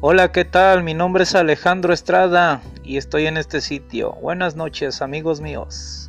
Hola, ¿qué tal? Mi nombre es Alejandro Estrada y estoy en este sitio. Buenas noches, amigos míos.